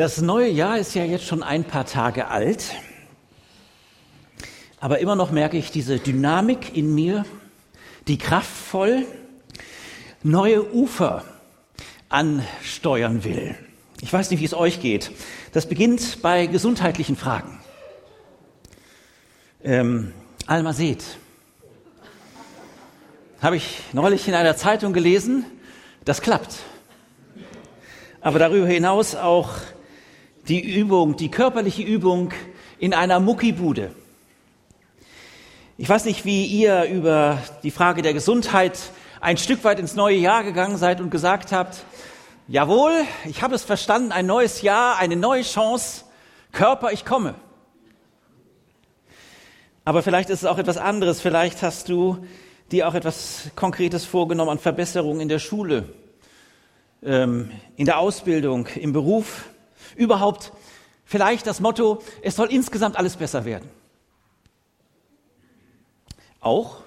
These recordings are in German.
Das neue Jahr ist ja jetzt schon ein paar Tage alt, aber immer noch merke ich diese Dynamik in mir, die kraftvoll neue Ufer ansteuern will. Ich weiß nicht, wie es euch geht. Das beginnt bei gesundheitlichen Fragen. Ähm, Alma seht, habe ich neulich in einer Zeitung gelesen, das klappt. Aber darüber hinaus auch die Übung, die körperliche Übung in einer Muckibude. Ich weiß nicht, wie ihr über die Frage der Gesundheit ein Stück weit ins neue Jahr gegangen seid und gesagt habt, jawohl, ich habe es verstanden, ein neues Jahr, eine neue Chance, Körper, ich komme. Aber vielleicht ist es auch etwas anderes, vielleicht hast du dir auch etwas Konkretes vorgenommen an Verbesserungen in der Schule, ähm, in der Ausbildung, im Beruf, überhaupt vielleicht das Motto, es soll insgesamt alles besser werden. Auch,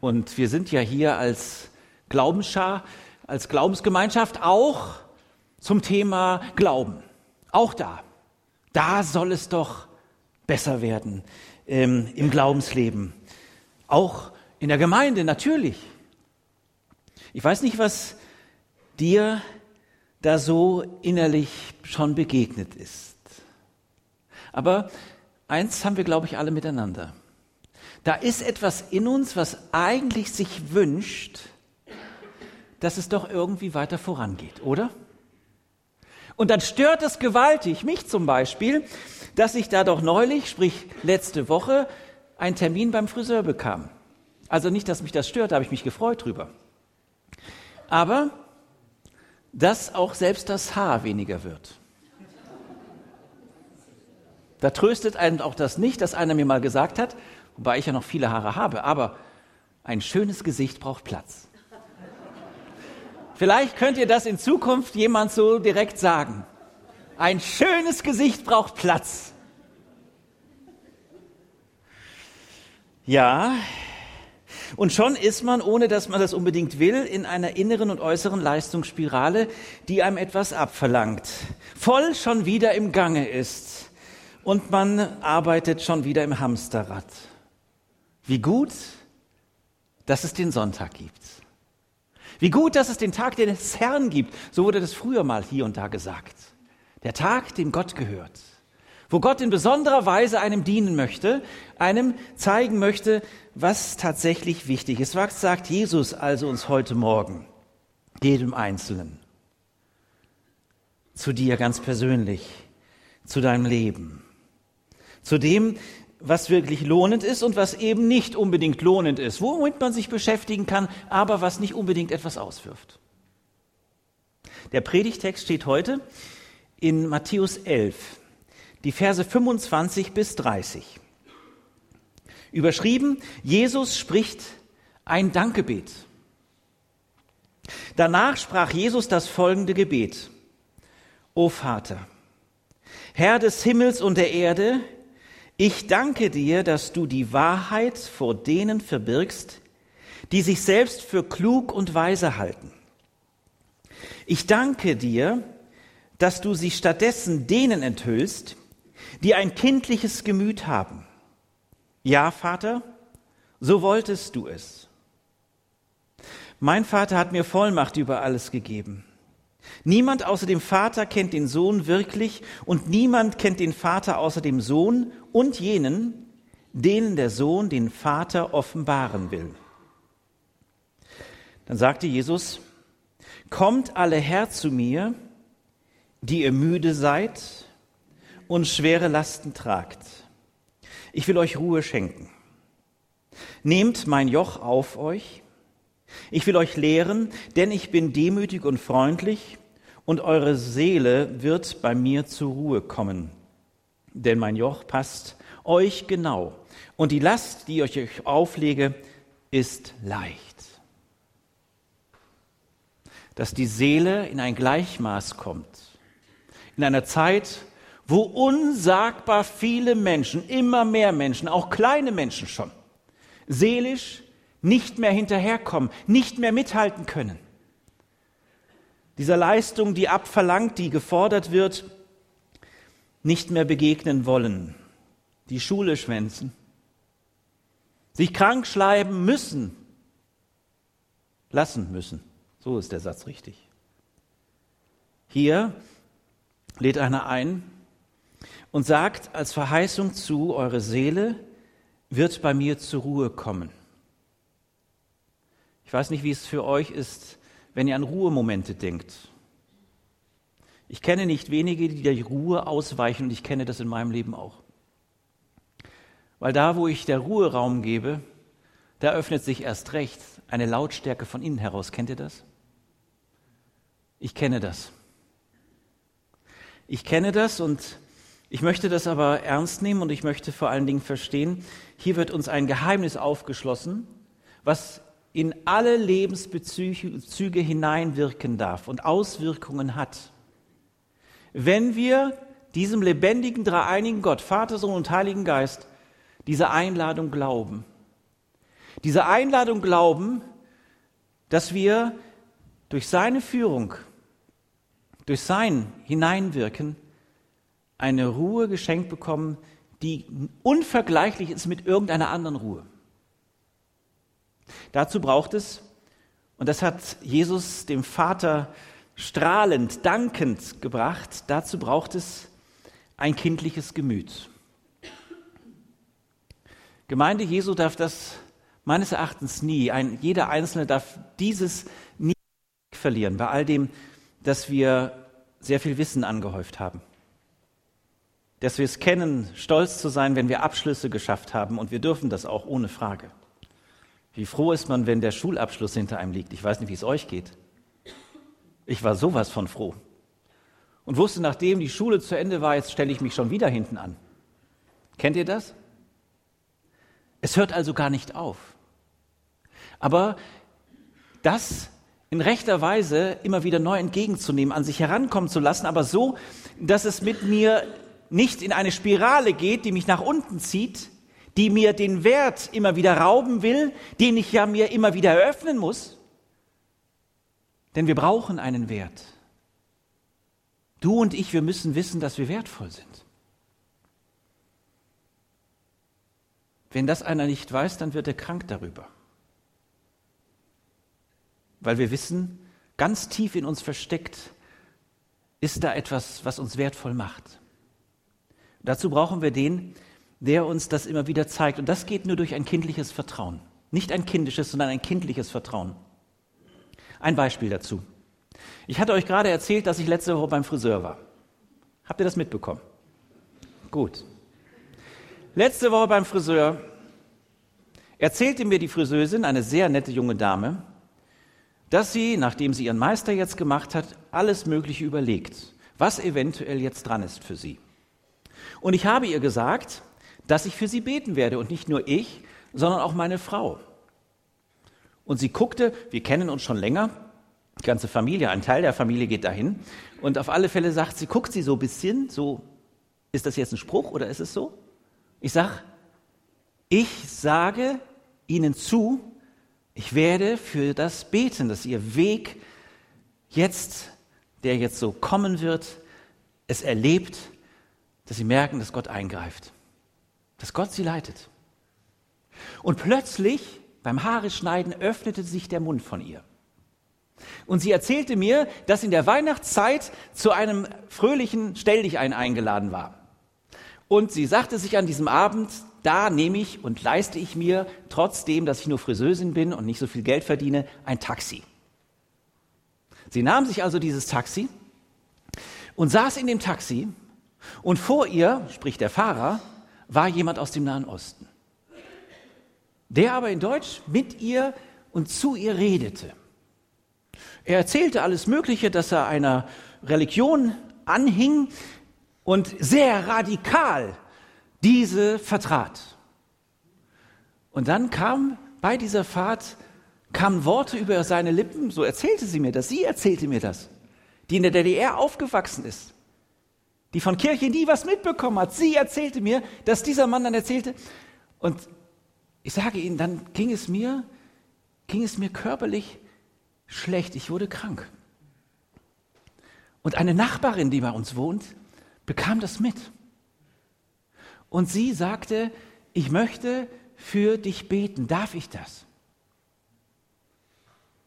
und wir sind ja hier als Glaubensschar, als Glaubensgemeinschaft auch zum Thema Glauben. Auch da. Da soll es doch besser werden ähm, im Glaubensleben. Auch in der Gemeinde natürlich. Ich weiß nicht, was dir da so innerlich schon begegnet ist. Aber eins haben wir, glaube ich, alle miteinander. Da ist etwas in uns, was eigentlich sich wünscht, dass es doch irgendwie weiter vorangeht, oder? Und dann stört es gewaltig, mich zum Beispiel, dass ich da doch neulich, sprich letzte Woche, einen Termin beim Friseur bekam. Also nicht, dass mich das stört, da habe ich mich gefreut drüber. Aber dass auch selbst das Haar weniger wird. Da tröstet einen auch das nicht, dass einer mir mal gesagt hat, wobei ich ja noch viele Haare habe, aber ein schönes Gesicht braucht Platz. Vielleicht könnt ihr das in Zukunft jemand so direkt sagen. Ein schönes Gesicht braucht Platz. Ja, und schon ist man, ohne dass man das unbedingt will, in einer inneren und äußeren Leistungsspirale, die einem etwas abverlangt. Voll schon wieder im Gange ist. Und man arbeitet schon wieder im Hamsterrad. Wie gut, dass es den Sonntag gibt. Wie gut, dass es den Tag des Herrn gibt. So wurde das früher mal hier und da gesagt. Der Tag, dem Gott gehört wo Gott in besonderer Weise einem dienen möchte, einem zeigen möchte, was tatsächlich wichtig ist. Was sagt Jesus also uns heute Morgen, jedem Einzelnen, zu dir ganz persönlich, zu deinem Leben, zu dem, was wirklich lohnend ist und was eben nicht unbedingt lohnend ist, womit man sich beschäftigen kann, aber was nicht unbedingt etwas auswirft. Der Predigtext steht heute in Matthäus 11, die Verse 25 bis 30. Überschrieben, Jesus spricht ein Dankgebet. Danach sprach Jesus das folgende Gebet. O Vater, Herr des Himmels und der Erde, ich danke dir, dass du die Wahrheit vor denen verbirgst, die sich selbst für klug und weise halten. Ich danke dir, dass du sie stattdessen denen enthüllst, die ein kindliches Gemüt haben. Ja, Vater, so wolltest du es. Mein Vater hat mir Vollmacht über alles gegeben. Niemand außer dem Vater kennt den Sohn wirklich und niemand kennt den Vater außer dem Sohn und jenen, denen der Sohn den Vater offenbaren will. Dann sagte Jesus, Kommt alle her zu mir, die ihr müde seid und schwere Lasten tragt. Ich will euch Ruhe schenken. Nehmt mein Joch auf euch. Ich will euch lehren, denn ich bin demütig und freundlich und eure Seele wird bei mir zur Ruhe kommen. Denn mein Joch passt euch genau und die Last, die ich euch auflege, ist leicht. Dass die Seele in ein Gleichmaß kommt. In einer Zeit, wo unsagbar viele Menschen, immer mehr Menschen, auch kleine Menschen schon, seelisch nicht mehr hinterherkommen, nicht mehr mithalten können. dieser Leistung, die abverlangt, die gefordert wird, nicht mehr begegnen wollen, die Schule schwänzen, sich krank schreiben müssen, lassen müssen. So ist der Satz richtig. Hier lädt einer ein und sagt als Verheißung zu, eure Seele wird bei mir zur Ruhe kommen. Ich weiß nicht, wie es für euch ist, wenn ihr an Ruhemomente denkt. Ich kenne nicht wenige, die der Ruhe ausweichen und ich kenne das in meinem Leben auch. Weil da, wo ich der Ruhe Raum gebe, da öffnet sich erst recht eine Lautstärke von innen heraus. Kennt ihr das? Ich kenne das. Ich kenne das und ich möchte das aber ernst nehmen und ich möchte vor allen Dingen verstehen, hier wird uns ein Geheimnis aufgeschlossen, was in alle Lebensbezüge hineinwirken darf und Auswirkungen hat. Wenn wir diesem lebendigen, dreieinigen Gott, Vater, Sohn und Heiligen Geist, diese Einladung glauben, diese Einladung glauben, dass wir durch seine Führung, durch sein Hineinwirken eine Ruhe geschenkt bekommen, die unvergleichlich ist mit irgendeiner anderen Ruhe. Dazu braucht es, und das hat Jesus dem Vater strahlend, dankend gebracht, dazu braucht es ein kindliches Gemüt. Gemeinde Jesu darf das meines Erachtens nie, ein, jeder Einzelne darf dieses nie verlieren, bei all dem, dass wir sehr viel Wissen angehäuft haben. Dass wir es kennen, stolz zu sein, wenn wir Abschlüsse geschafft haben und wir dürfen das auch ohne Frage. Wie froh ist man, wenn der Schulabschluss hinter einem liegt? Ich weiß nicht, wie es euch geht. Ich war sowas von froh. Und wusste, nachdem die Schule zu Ende war, jetzt stelle ich mich schon wieder hinten an. Kennt ihr das? Es hört also gar nicht auf. Aber das in rechter Weise immer wieder neu entgegenzunehmen, an sich herankommen zu lassen, aber so, dass es mit mir nicht in eine Spirale geht, die mich nach unten zieht, die mir den Wert immer wieder rauben will, den ich ja mir immer wieder eröffnen muss. Denn wir brauchen einen Wert. Du und ich, wir müssen wissen, dass wir wertvoll sind. Wenn das einer nicht weiß, dann wird er krank darüber. Weil wir wissen, ganz tief in uns versteckt ist da etwas, was uns wertvoll macht. Dazu brauchen wir den, der uns das immer wieder zeigt. Und das geht nur durch ein kindliches Vertrauen. Nicht ein kindisches, sondern ein kindliches Vertrauen. Ein Beispiel dazu. Ich hatte euch gerade erzählt, dass ich letzte Woche beim Friseur war. Habt ihr das mitbekommen? Gut. Letzte Woche beim Friseur erzählte mir die Friseusin, eine sehr nette junge Dame, dass sie, nachdem sie ihren Meister jetzt gemacht hat, alles Mögliche überlegt, was eventuell jetzt dran ist für sie. Und ich habe ihr gesagt, dass ich für sie beten werde und nicht nur ich, sondern auch meine Frau. Und sie guckte, wir kennen uns schon länger, die ganze Familie, ein Teil der Familie geht dahin. Und auf alle Fälle sagt sie, guckt sie so ein bisschen, so, ist das jetzt ein Spruch oder ist es so? Ich sag, ich sage Ihnen zu, ich werde für das beten, dass Ihr Weg jetzt, der jetzt so kommen wird, es erlebt, dass Sie merken, dass Gott eingreift dass Gott sie leitet. Und plötzlich, beim Haare schneiden, öffnete sich der Mund von ihr. Und sie erzählte mir, dass in der Weihnachtszeit zu einem fröhlichen Stelldichein eingeladen war. Und sie sagte sich an diesem Abend, da nehme ich und leiste ich mir, trotzdem, dass ich nur Friseusin bin und nicht so viel Geld verdiene, ein Taxi. Sie nahm sich also dieses Taxi und saß in dem Taxi und vor ihr, sprich der Fahrer, war jemand aus dem Nahen Osten, der aber in Deutsch mit ihr und zu ihr redete. Er erzählte alles Mögliche, dass er einer Religion anhing und sehr radikal diese vertrat. Und dann kam bei dieser Fahrt kamen Worte über seine Lippen, so erzählte sie mir das, sie erzählte mir das, die in der DDR aufgewachsen ist die von Kirche nie was mitbekommen hat. Sie erzählte mir, dass dieser Mann dann erzählte. Und ich sage Ihnen, dann ging es mir, ging es mir körperlich schlecht. Ich wurde krank. Und eine Nachbarin, die bei uns wohnt, bekam das mit. Und sie sagte, ich möchte für dich beten. Darf ich das?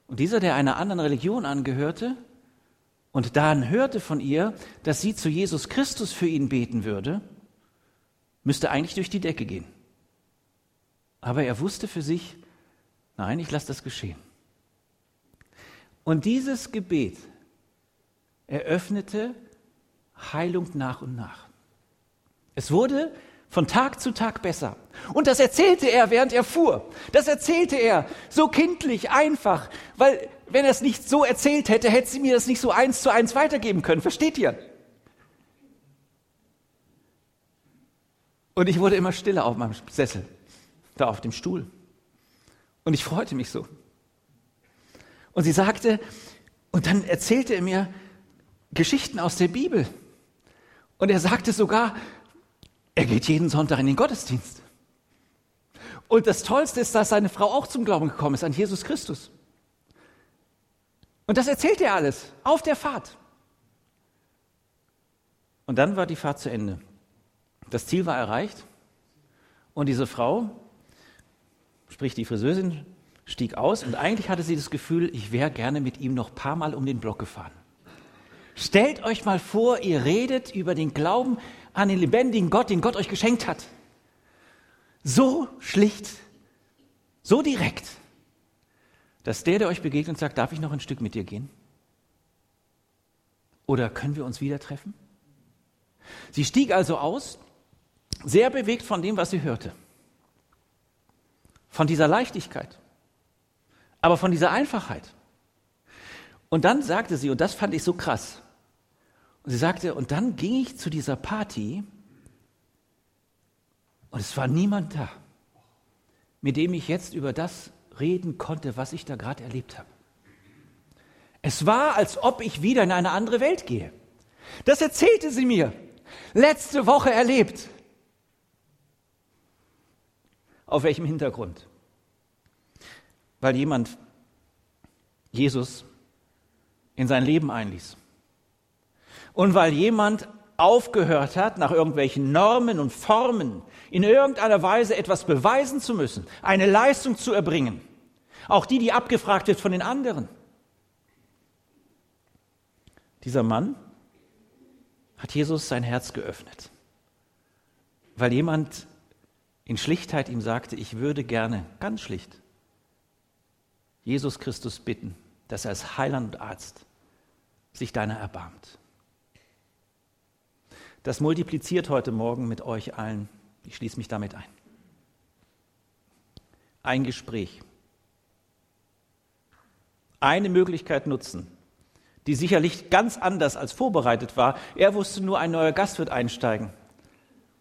Und dieser, der einer anderen Religion angehörte und dann hörte von ihr, dass sie zu Jesus Christus für ihn beten würde, müsste eigentlich durch die Decke gehen. Aber er wusste für sich, nein, ich lasse das geschehen. Und dieses Gebet eröffnete Heilung nach und nach. Es wurde von Tag zu Tag besser. Und das erzählte er, während er fuhr. Das erzählte er so kindlich, einfach, weil wenn er es nicht so erzählt hätte, hätte sie mir das nicht so eins zu eins weitergeben können. Versteht ihr? Und ich wurde immer stiller auf meinem Sessel, da auf dem Stuhl. Und ich freute mich so. Und sie sagte, und dann erzählte er mir Geschichten aus der Bibel. Und er sagte sogar, er geht jeden Sonntag in den Gottesdienst. Und das Tollste ist, dass seine Frau auch zum Glauben gekommen ist an Jesus Christus. Und das erzählt er alles auf der Fahrt. Und dann war die Fahrt zu Ende. Das Ziel war erreicht und diese Frau, sprich die Friseurin, stieg aus und eigentlich hatte sie das Gefühl, ich wäre gerne mit ihm noch ein paar Mal um den Block gefahren. Stellt euch mal vor, ihr redet über den Glauben an den lebendigen Gott, den Gott euch geschenkt hat. So schlicht, so direkt, dass der, der euch begegnet, sagt, darf ich noch ein Stück mit dir gehen? Oder können wir uns wieder treffen? Sie stieg also aus, sehr bewegt von dem, was sie hörte. Von dieser Leichtigkeit, aber von dieser Einfachheit. Und dann sagte sie, und das fand ich so krass, und sie sagte, und dann ging ich zu dieser Party und es war niemand da, mit dem ich jetzt über das reden konnte, was ich da gerade erlebt habe. Es war, als ob ich wieder in eine andere Welt gehe. Das erzählte sie mir. Letzte Woche erlebt. Auf welchem Hintergrund? Weil jemand Jesus in sein Leben einließ. Und weil jemand aufgehört hat, nach irgendwelchen Normen und Formen in irgendeiner Weise etwas beweisen zu müssen, eine Leistung zu erbringen, auch die, die abgefragt wird von den anderen. Dieser Mann hat Jesus sein Herz geöffnet, weil jemand in Schlichtheit ihm sagte, ich würde gerne, ganz schlicht, Jesus Christus bitten, dass er als Heiland und Arzt sich deiner erbarmt. Das multipliziert heute Morgen mit euch allen. Ich schließe mich damit ein. Ein Gespräch. Eine Möglichkeit nutzen, die sicherlich ganz anders als vorbereitet war. Er wusste nur, ein neuer Gast wird einsteigen.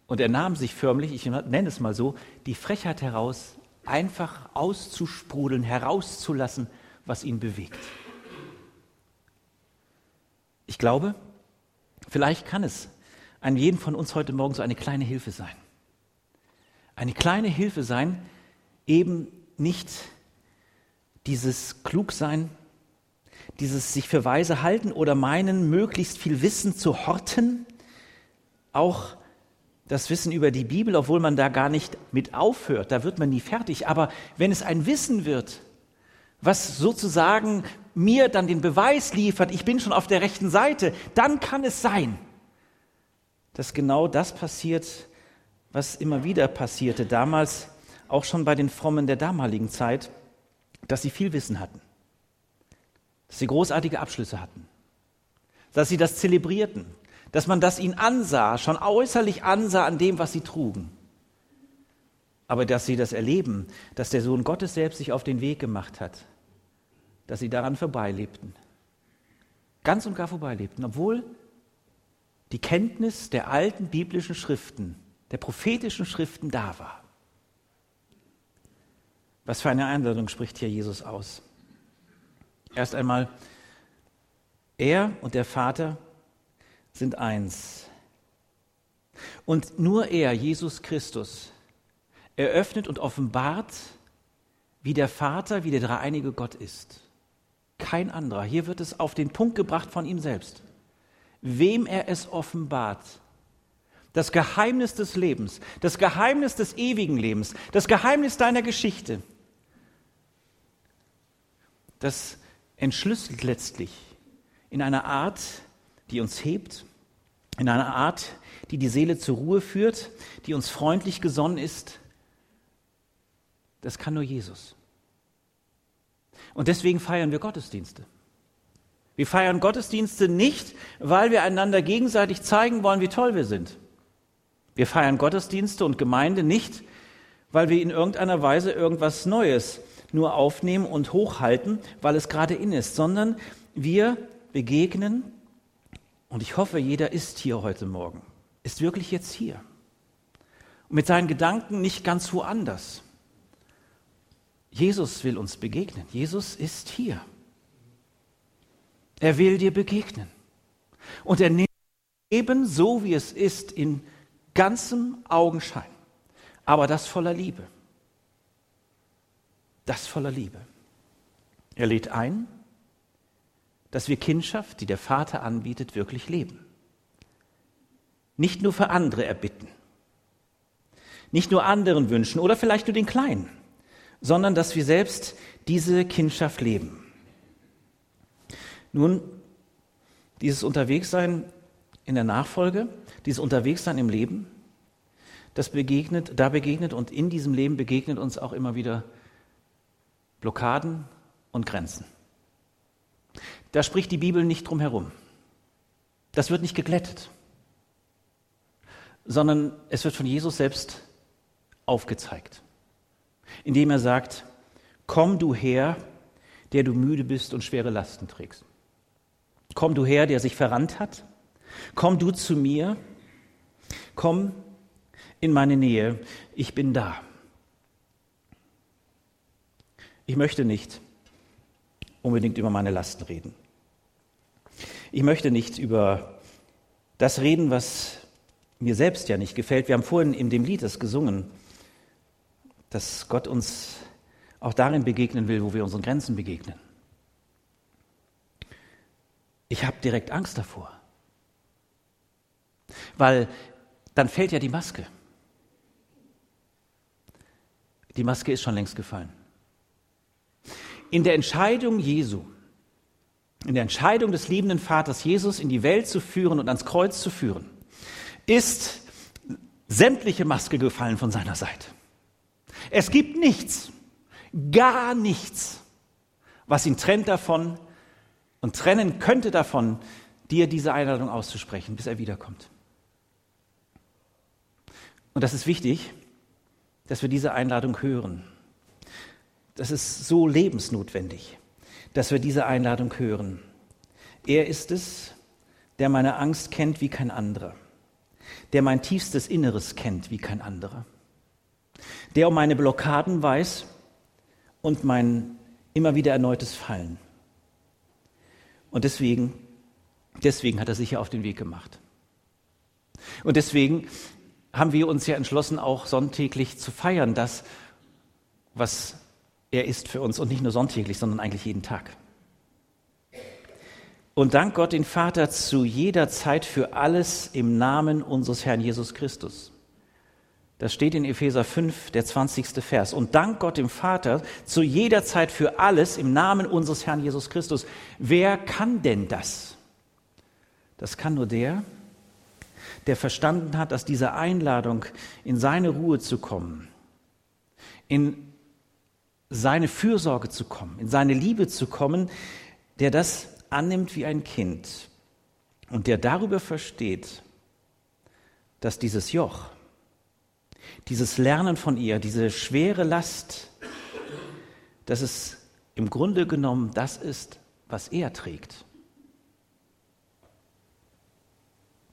Und er nahm sich förmlich, ich nenne es mal so, die Frechheit heraus, einfach auszusprudeln, herauszulassen, was ihn bewegt. Ich glaube, vielleicht kann es an jedem von uns heute Morgen so eine kleine Hilfe sein. Eine kleine Hilfe sein, eben nicht dieses Klugsein, dieses sich für weise halten oder meinen, möglichst viel Wissen zu horten, auch das Wissen über die Bibel, obwohl man da gar nicht mit aufhört, da wird man nie fertig. Aber wenn es ein Wissen wird, was sozusagen mir dann den Beweis liefert, ich bin schon auf der rechten Seite, dann kann es sein, dass genau das passiert, was immer wieder passierte, damals auch schon bei den Frommen der damaligen Zeit, dass sie viel Wissen hatten, dass sie großartige Abschlüsse hatten, dass sie das zelebrierten, dass man das ihnen ansah, schon äußerlich ansah an dem, was sie trugen. Aber dass sie das erleben, dass der Sohn Gottes selbst sich auf den Weg gemacht hat, dass sie daran vorbeilebten. Ganz und gar vorbeilebten, obwohl die Kenntnis der alten biblischen Schriften, der prophetischen Schriften da war. Was für eine Einladung spricht hier Jesus aus? Erst einmal, er und der Vater sind eins. Und nur er, Jesus Christus, eröffnet und offenbart, wie der Vater, wie der dreieinige Gott ist. Kein anderer. Hier wird es auf den Punkt gebracht von ihm selbst. wem er es offenbart. Das Geheimnis des Lebens, das Geheimnis des ewigen Lebens, das Geheimnis deiner Geschichte. Das entschlüsselt letztlich in einer Art, die uns hebt, in einer Art, die die Seele zur Ruhe führt, die uns freundlich gesonnen ist. Das kann nur Jesus. Und deswegen feiern wir Gottesdienste. Wir feiern Gottesdienste nicht, weil wir einander gegenseitig zeigen wollen, wie toll wir sind. Wir feiern Gottesdienste und Gemeinde nicht, weil wir in irgendeiner Weise irgendwas Neues nur aufnehmen und hochhalten, weil es gerade in ist, sondern wir begegnen, und ich hoffe, jeder ist hier heute Morgen, ist wirklich jetzt hier. Und mit seinen Gedanken nicht ganz woanders. Jesus will uns begegnen. Jesus ist hier. Er will dir begegnen. Und er nimmt Leben so, wie es ist, in ganzem Augenschein. Aber das voller Liebe. Das voller Liebe. Er lädt ein, dass wir Kindschaft, die der Vater anbietet, wirklich leben. Nicht nur für andere erbitten, nicht nur anderen wünschen oder vielleicht nur den Kleinen, sondern dass wir selbst diese Kindschaft leben. Nun, dieses Unterwegssein in der Nachfolge, dieses Unterwegssein im Leben, das begegnet, da begegnet und in diesem Leben begegnet uns auch immer wieder Blockaden und Grenzen. Da spricht die Bibel nicht drum herum. Das wird nicht geglättet, sondern es wird von Jesus selbst aufgezeigt, indem er sagt, komm du her, der du müde bist und schwere Lasten trägst. Komm du her, der sich verrannt hat. Komm du zu mir. Komm in meine Nähe. Ich bin da. Ich möchte nicht unbedingt über meine Lasten reden. Ich möchte nicht über das reden, was mir selbst ja nicht gefällt. Wir haben vorhin in dem Lied das gesungen, dass Gott uns auch darin begegnen will, wo wir unseren Grenzen begegnen. Ich habe direkt Angst davor. Weil dann fällt ja die Maske. Die Maske ist schon längst gefallen. In der Entscheidung Jesu, in der Entscheidung des liebenden Vaters, Jesus in die Welt zu führen und ans Kreuz zu führen, ist sämtliche Maske gefallen von seiner Seite. Es gibt nichts, gar nichts, was ihn trennt davon, und trennen könnte davon, dir diese Einladung auszusprechen, bis er wiederkommt. Und das ist wichtig, dass wir diese Einladung hören. Das ist so lebensnotwendig, dass wir diese Einladung hören. Er ist es, der meine Angst kennt wie kein anderer, der mein tiefstes Inneres kennt wie kein anderer, der um meine Blockaden weiß und mein immer wieder erneutes Fallen. Und deswegen, deswegen hat er sich ja auf den Weg gemacht. Und deswegen haben wir uns ja entschlossen, auch sonntäglich zu feiern, das, was er ist für uns und nicht nur sonntäglich, sondern eigentlich jeden Tag. Und dank Gott den Vater zu jeder Zeit für alles im Namen unseres Herrn Jesus Christus. Das steht in Epheser 5, der 20. Vers. Und dank Gott dem Vater zu jeder Zeit für alles im Namen unseres Herrn Jesus Christus. Wer kann denn das? Das kann nur der, der verstanden hat, dass diese Einladung, in seine Ruhe zu kommen, in seine Fürsorge zu kommen, in seine Liebe zu kommen, der das annimmt wie ein Kind und der darüber versteht, dass dieses Joch, dieses Lernen von ihr, diese schwere Last, dass es im Grunde genommen das ist, was er trägt.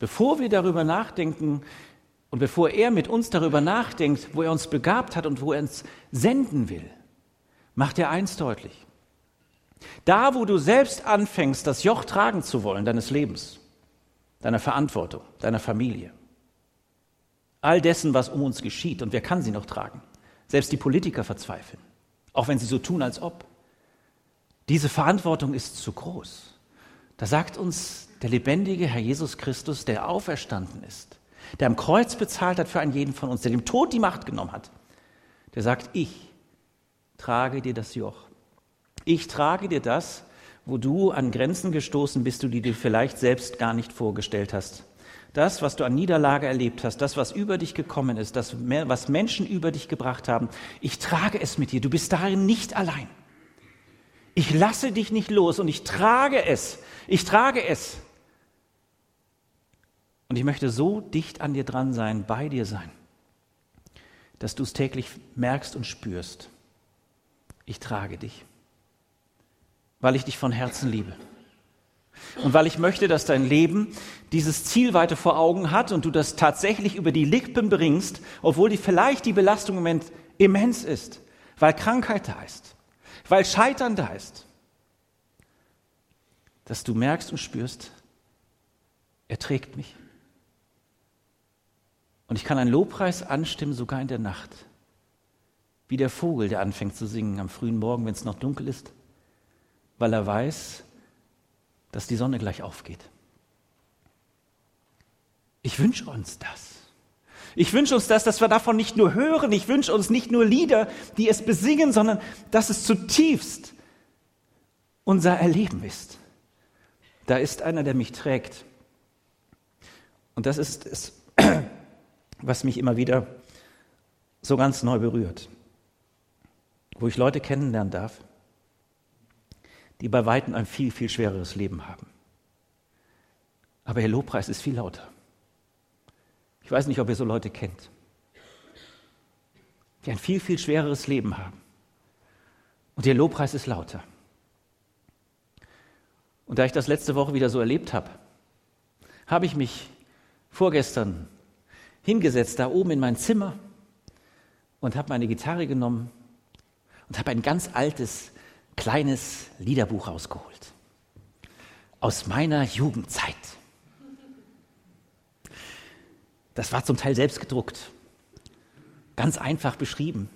Bevor wir darüber nachdenken und bevor er mit uns darüber nachdenkt, wo er uns begabt hat und wo er uns senden will, macht er eins deutlich. Da, wo du selbst anfängst, das Joch tragen zu wollen deines Lebens, deiner Verantwortung, deiner Familie, all dessen, was um uns geschieht. Und wer kann sie noch tragen? Selbst die Politiker verzweifeln, auch wenn sie so tun, als ob. Diese Verantwortung ist zu groß. Da sagt uns der lebendige Herr Jesus Christus, der auferstanden ist, der am Kreuz bezahlt hat für einen jeden von uns, der dem Tod die Macht genommen hat, der sagt, ich trage dir das Joch. Ich trage dir das, wo du an Grenzen gestoßen bist, die du dir vielleicht selbst gar nicht vorgestellt hast. Das, was du an Niederlage erlebt hast, das, was über dich gekommen ist, das, was Menschen über dich gebracht haben, ich trage es mit dir. Du bist darin nicht allein. Ich lasse dich nicht los und ich trage es. Ich trage es. Und ich möchte so dicht an dir dran sein, bei dir sein, dass du es täglich merkst und spürst. Ich trage dich, weil ich dich von Herzen liebe. Und weil ich möchte, dass dein Leben dieses Ziel weiter vor Augen hat und du das tatsächlich über die Lippen bringst, obwohl die, vielleicht die Belastung im Moment immens ist, weil Krankheit da ist, weil Scheitern da ist, dass du merkst und spürst, er trägt mich. Und ich kann einen Lobpreis anstimmen, sogar in der Nacht. Wie der Vogel, der anfängt zu singen am frühen Morgen, wenn es noch dunkel ist, weil er weiß, dass die Sonne gleich aufgeht. Ich wünsche uns das. Ich wünsche uns das, dass wir davon nicht nur hören. Ich wünsche uns nicht nur Lieder, die es besingen, sondern dass es zutiefst unser Erleben ist. Da ist einer, der mich trägt. Und das ist es, was mich immer wieder so ganz neu berührt. Wo ich Leute kennenlernen darf, die bei Weitem ein viel, viel schwereres Leben haben. Aber ihr Lobpreis ist viel lauter. Ich weiß nicht, ob ihr so Leute kennt, die ein viel, viel schwereres Leben haben. Und ihr Lobpreis ist lauter. Und da ich das letzte Woche wieder so erlebt habe, habe ich mich vorgestern hingesetzt, da oben in mein Zimmer und habe meine Gitarre genommen und habe ein ganz altes kleines Liederbuch rausgeholt. Aus meiner Jugendzeit. Das war zum Teil selbst gedruckt. Ganz einfach beschrieben.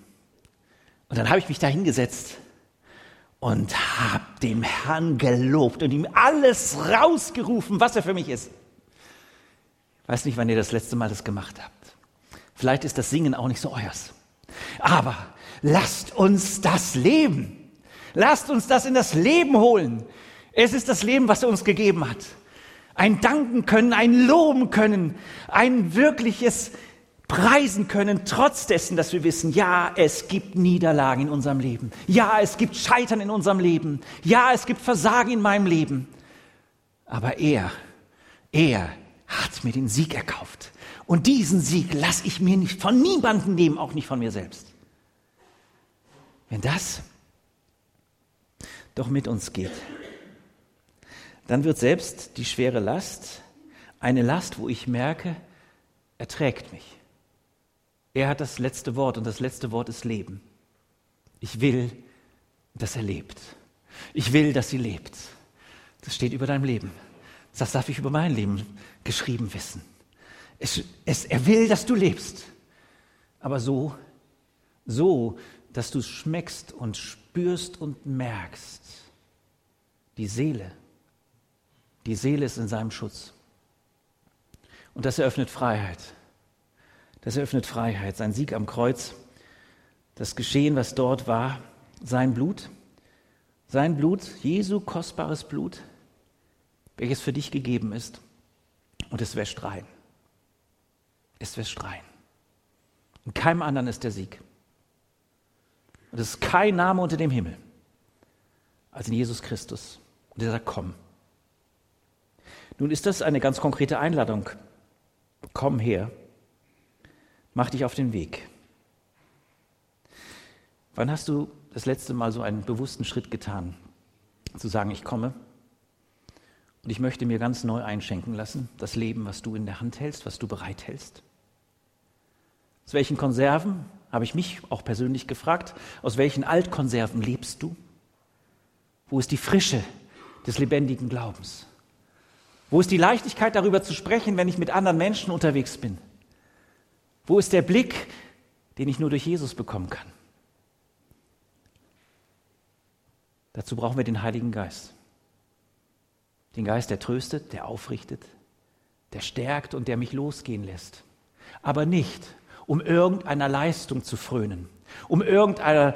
Und dann habe ich mich da hingesetzt und habe dem Herrn gelobt und ihm alles rausgerufen, was er für mich ist. Weiß nicht, wann ihr das letzte Mal das gemacht habt. Vielleicht ist das Singen auch nicht so euers. Aber lasst uns das leben. Lasst uns das in das Leben holen. Es ist das Leben, was er uns gegeben hat. Ein Danken können, ein Loben können, ein wirkliches Preisen können, trotz dessen, dass wir wissen, ja, es gibt Niederlagen in unserem Leben. Ja, es gibt Scheitern in unserem Leben. Ja, es gibt Versagen in meinem Leben. Aber er, er hat mir den Sieg erkauft. Und diesen Sieg lasse ich mir nicht von niemandem nehmen, auch nicht von mir selbst. Wenn das doch mit uns geht, dann wird selbst die schwere Last eine Last, wo ich merke, er trägt mich. Er hat das letzte Wort und das letzte Wort ist Leben. Ich will, dass er lebt. Ich will, dass sie lebt. Das steht über deinem Leben. Das darf ich über mein Leben geschrieben wissen. Es, es, er will, dass du lebst. Aber so, so, dass du es schmeckst und spürst und merkst. Die Seele, die Seele ist in seinem Schutz. Und das eröffnet Freiheit. Das eröffnet Freiheit. Sein Sieg am Kreuz, das Geschehen, was dort war, sein Blut, sein Blut, Jesu kostbares Blut, welches für dich gegeben ist. Und es wäscht rein. Es wäscht rein. In keinem anderen ist der Sieg. Und es ist kein Name unter dem Himmel als in Jesus Christus. Und er sagt, komm. Nun ist das eine ganz konkrete Einladung. Komm her. Mach dich auf den Weg. Wann hast du das letzte Mal so einen bewussten Schritt getan, zu sagen, ich komme und ich möchte mir ganz neu einschenken lassen, das Leben, was du in der Hand hältst, was du bereithältst? Aus welchen Konserven habe ich mich auch persönlich gefragt, aus welchen Altkonserven lebst du? Wo ist die Frische des lebendigen Glaubens? Wo ist die Leichtigkeit darüber zu sprechen, wenn ich mit anderen Menschen unterwegs bin? Wo ist der Blick, den ich nur durch Jesus bekommen kann? Dazu brauchen wir den Heiligen Geist. Den Geist, der tröstet, der aufrichtet, der stärkt und der mich losgehen lässt. Aber nicht, um irgendeiner Leistung zu frönen, um irgendeiner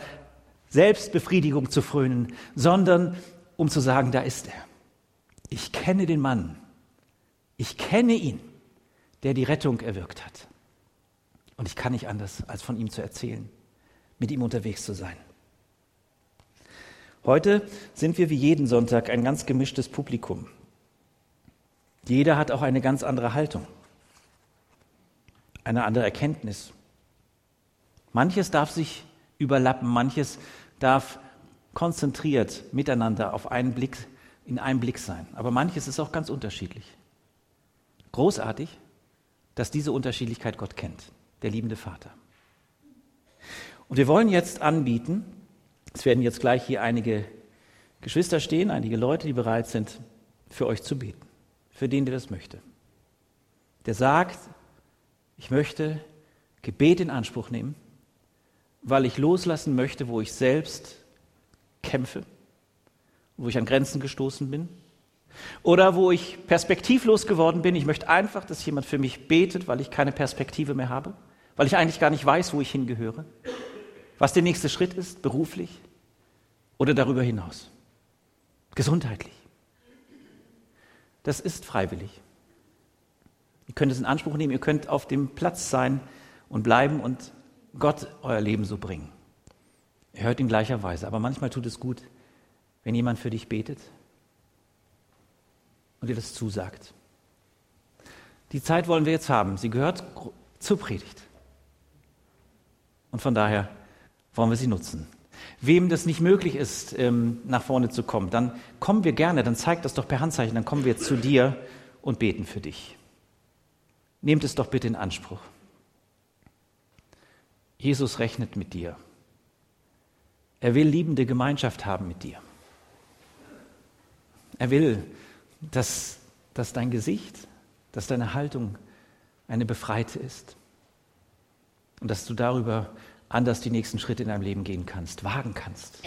Selbstbefriedigung zu frönen, sondern um zu sagen, da ist er. Ich kenne den Mann. Ich kenne ihn, der die Rettung erwirkt hat. Und ich kann nicht anders, als von ihm zu erzählen, mit ihm unterwegs zu sein. Heute sind wir wie jeden Sonntag ein ganz gemischtes Publikum. Jeder hat auch eine ganz andere Haltung, eine andere Erkenntnis. Manches darf sich überlappen, manches darf konzentriert miteinander auf einen Blick, in einem Blick sein. Aber manches ist auch ganz unterschiedlich. Großartig, dass diese Unterschiedlichkeit Gott kennt, der liebende Vater. Und wir wollen jetzt anbieten, es werden jetzt gleich hier einige Geschwister stehen, einige Leute, die bereit sind, für euch zu beten. Für den, der das möchte. Der sagt, ich möchte Gebet in Anspruch nehmen, weil ich loslassen möchte, wo ich selbst kämpfe, wo ich an Grenzen gestoßen bin. Oder wo ich perspektivlos geworden bin. Ich möchte einfach, dass jemand für mich betet, weil ich keine Perspektive mehr habe, weil ich eigentlich gar nicht weiß, wo ich hingehöre was der nächste Schritt ist, beruflich oder darüber hinaus. Gesundheitlich. Das ist freiwillig. Ihr könnt es in Anspruch nehmen, ihr könnt auf dem Platz sein und bleiben und Gott euer Leben so bringen. Ihr hört in gleicher Weise, aber manchmal tut es gut, wenn jemand für dich betet und dir das zusagt. Die Zeit wollen wir jetzt haben. Sie gehört zur Predigt. Und von daher wollen wir sie nutzen. Wem das nicht möglich ist, ähm, nach vorne zu kommen, dann kommen wir gerne, dann zeigt das doch per Handzeichen, dann kommen wir zu dir und beten für dich. Nehmt es doch bitte in Anspruch. Jesus rechnet mit dir. Er will liebende Gemeinschaft haben mit dir. Er will, dass, dass dein Gesicht, dass deine Haltung eine befreite ist und dass du darüber anders die nächsten Schritte in deinem Leben gehen kannst, wagen kannst.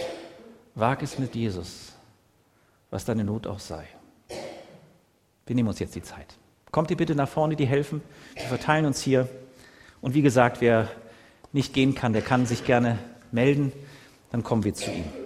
Wag es mit Jesus, was deine Not auch sei. Wir nehmen uns jetzt die Zeit. Kommt ihr bitte nach vorne, die helfen. Wir verteilen uns hier. Und wie gesagt, wer nicht gehen kann, der kann sich gerne melden. Dann kommen wir zu ihm.